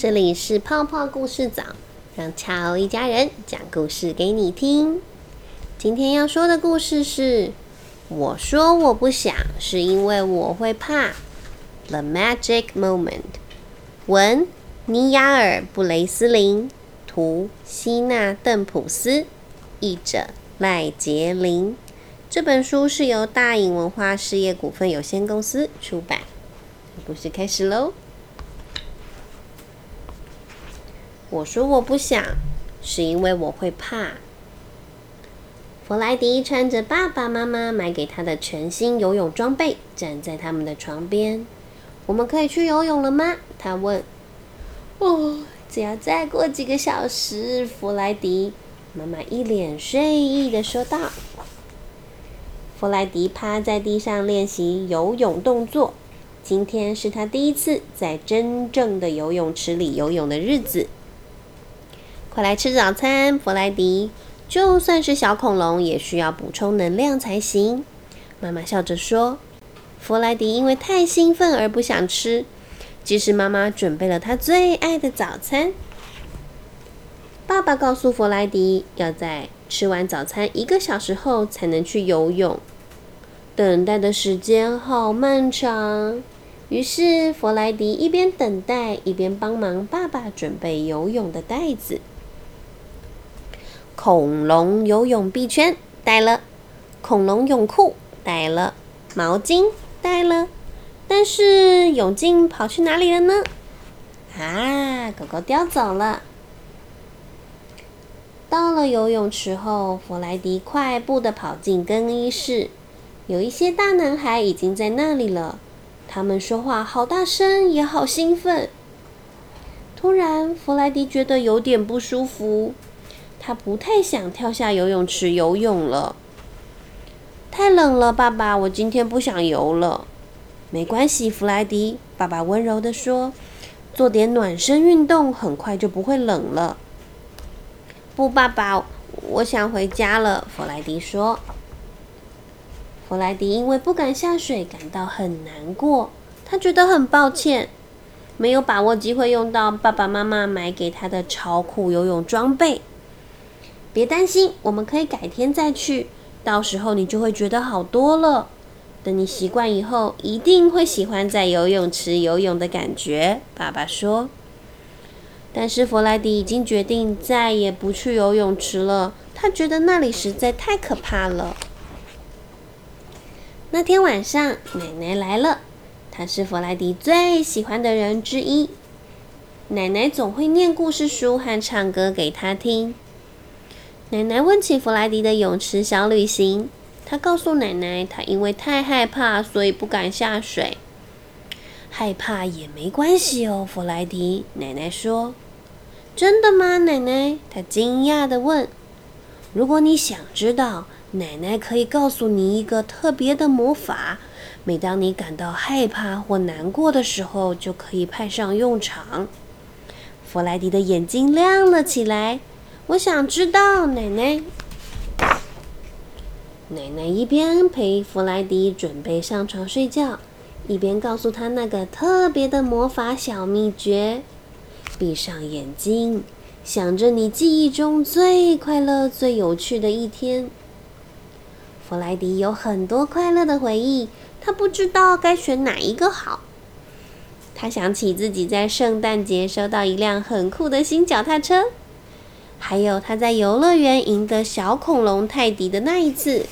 这里是泡泡故事早，让乔一家人讲故事给你听。今天要说的故事是：我说我不想，是因为我会怕。The Magic Moment，文尼亚尔布雷斯林，图希纳邓普斯，译者赖杰林。这本书是由大影文化事业股份有限公司出版。故事开始喽。我说我不想，是因为我会怕。弗莱迪穿着爸爸妈妈买给他的全新游泳装备，站在他们的床边。我们可以去游泳了吗？他问。哦，只要再过几个小时。弗莱迪妈妈一脸睡意的说道。弗莱迪趴在地上练习游泳动作。今天是他第一次在真正的游泳池里游泳的日子。快来吃早餐，弗莱迪！就算是小恐龙，也需要补充能量才行。妈妈笑着说。弗莱迪因为太兴奋而不想吃，即使妈妈准备了他最爱的早餐。爸爸告诉弗莱迪，要在吃完早餐一个小时后才能去游泳。等待的时间好漫长。于是弗莱迪一边等待，一边帮忙爸爸准备游泳的袋子。恐龙游泳臂圈带了，恐龙泳裤带了，毛巾带了，但是泳镜跑去哪里了呢？啊，狗狗叼走了。到了游泳池后，弗莱迪快步的跑进更衣室，有一些大男孩已经在那里了，他们说话好大声，也好兴奋。突然，弗莱迪觉得有点不舒服。他不太想跳下游泳池游泳了，太冷了，爸爸，我今天不想游了。没关系，弗莱迪，爸爸温柔地说：“做点暖身运动，很快就不会冷了。”不，爸爸，我想回家了。弗莱迪说。弗莱迪因为不敢下水感到很难过，他觉得很抱歉，没有把握机会用到爸爸妈妈买给他的超酷游泳装备。别担心，我们可以改天再去。到时候你就会觉得好多了。等你习惯以后，一定会喜欢在游泳池游泳的感觉。爸爸说。但是弗莱迪已经决定再也不去游泳池了。他觉得那里实在太可怕了。那天晚上，奶奶来了。她是弗莱迪最喜欢的人之一。奶奶总会念故事书和唱歌给他听。奶奶问起弗莱迪的泳池小旅行，他告诉奶奶，他因为太害怕，所以不敢下水。害怕也没关系哦，弗莱迪。奶奶说：“真的吗，奶奶？”他惊讶的问。“如果你想知道，奶奶可以告诉你一个特别的魔法，每当你感到害怕或难过的时候，就可以派上用场。”弗莱迪的眼睛亮了起来。我想知道，奶奶。奶奶一边陪弗莱迪准备上床睡觉，一边告诉他那个特别的魔法小秘诀。闭上眼睛，想着你记忆中最快乐、最有趣的一天。弗莱迪有很多快乐的回忆，他不知道该选哪一个好。他想起自己在圣诞节收到一辆很酷的新脚踏车。还有他在游乐园赢得小恐龙泰迪的那一次，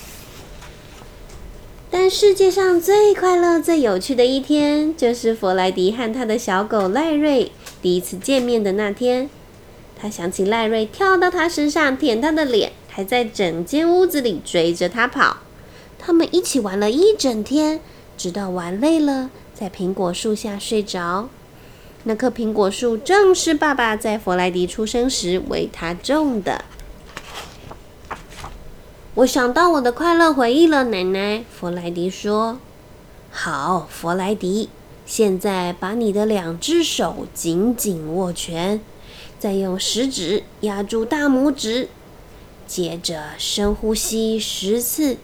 但世界上最快乐、最有趣的一天，就是弗莱迪和他的小狗赖瑞第一次见面的那天。他想起赖瑞跳到他身上舔他的脸，还在整间屋子里追着他跑。他们一起玩了一整天，直到玩累了，在苹果树下睡着。那棵苹果树正是爸爸在弗莱迪出生时为他种的。我想到我的快乐回忆了，奶奶。弗莱迪说：“好，弗莱迪，现在把你的两只手紧紧握拳，再用食指压住大拇指，接着深呼吸十次，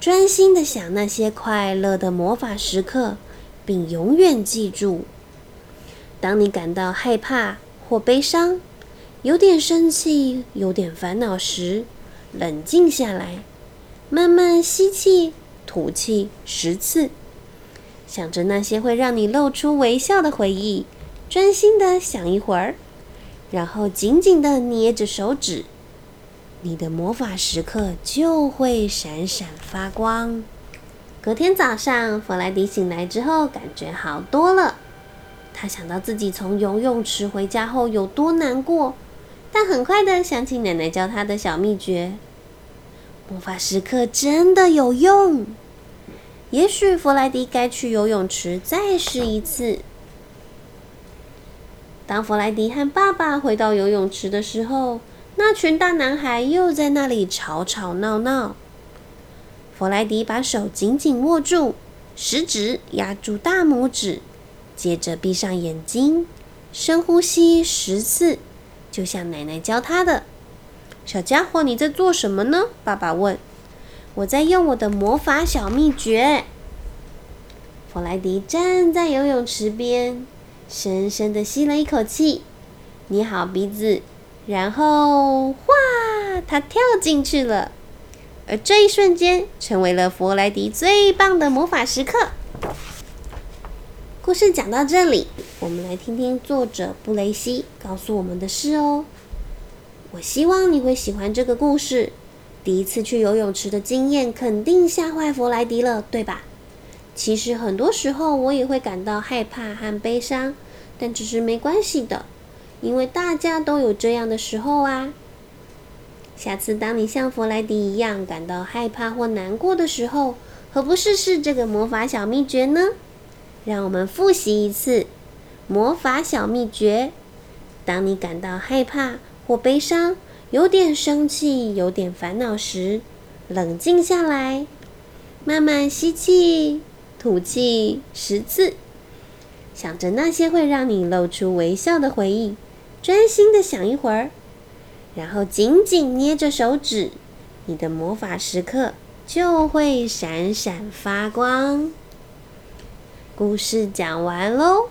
专心的想那些快乐的魔法时刻，并永远记住。”当你感到害怕或悲伤，有点生气，有点烦恼时，冷静下来，慢慢吸气、吐气十次，想着那些会让你露出微笑的回忆，专心的想一会儿，然后紧紧的捏着手指，你的魔法时刻就会闪闪发光。隔天早上，弗莱迪醒来之后，感觉好多了。他想到自己从游泳池回家后有多难过，但很快的想起奶奶教他的小秘诀：魔法时刻真的有用。也许弗莱迪该去游泳池再试一次。当弗莱迪和爸爸回到游泳池的时候，那群大男孩又在那里吵吵闹闹。弗莱迪把手紧紧握住，食指压住大拇指，接着闭上眼睛，深呼吸十次，就像奶奶教他的。小家伙，你在做什么呢？爸爸问。我在用我的魔法小秘诀。弗莱迪站在游泳池边，深深的吸了一口气，捏好鼻子，然后哗，他跳进去了。而这一瞬间，成为了弗莱迪最棒的魔法时刻。故事讲到这里，我们来听听作者布雷西告诉我们的事哦。我希望你会喜欢这个故事。第一次去游泳池的经验，肯定吓坏弗莱迪了，对吧？其实很多时候我也会感到害怕和悲伤，但只是没关系的，因为大家都有这样的时候啊。下次当你像弗莱迪一样感到害怕或难过的时候，何不试试这个魔法小秘诀呢？让我们复习一次魔法小秘诀：当你感到害怕或悲伤，有点生气、有点烦恼时，冷静下来，慢慢吸气、吐气十次，想着那些会让你露出微笑的回忆，专心的想一会儿。然后紧紧捏着手指，你的魔法时刻就会闪闪发光。故事讲完喽。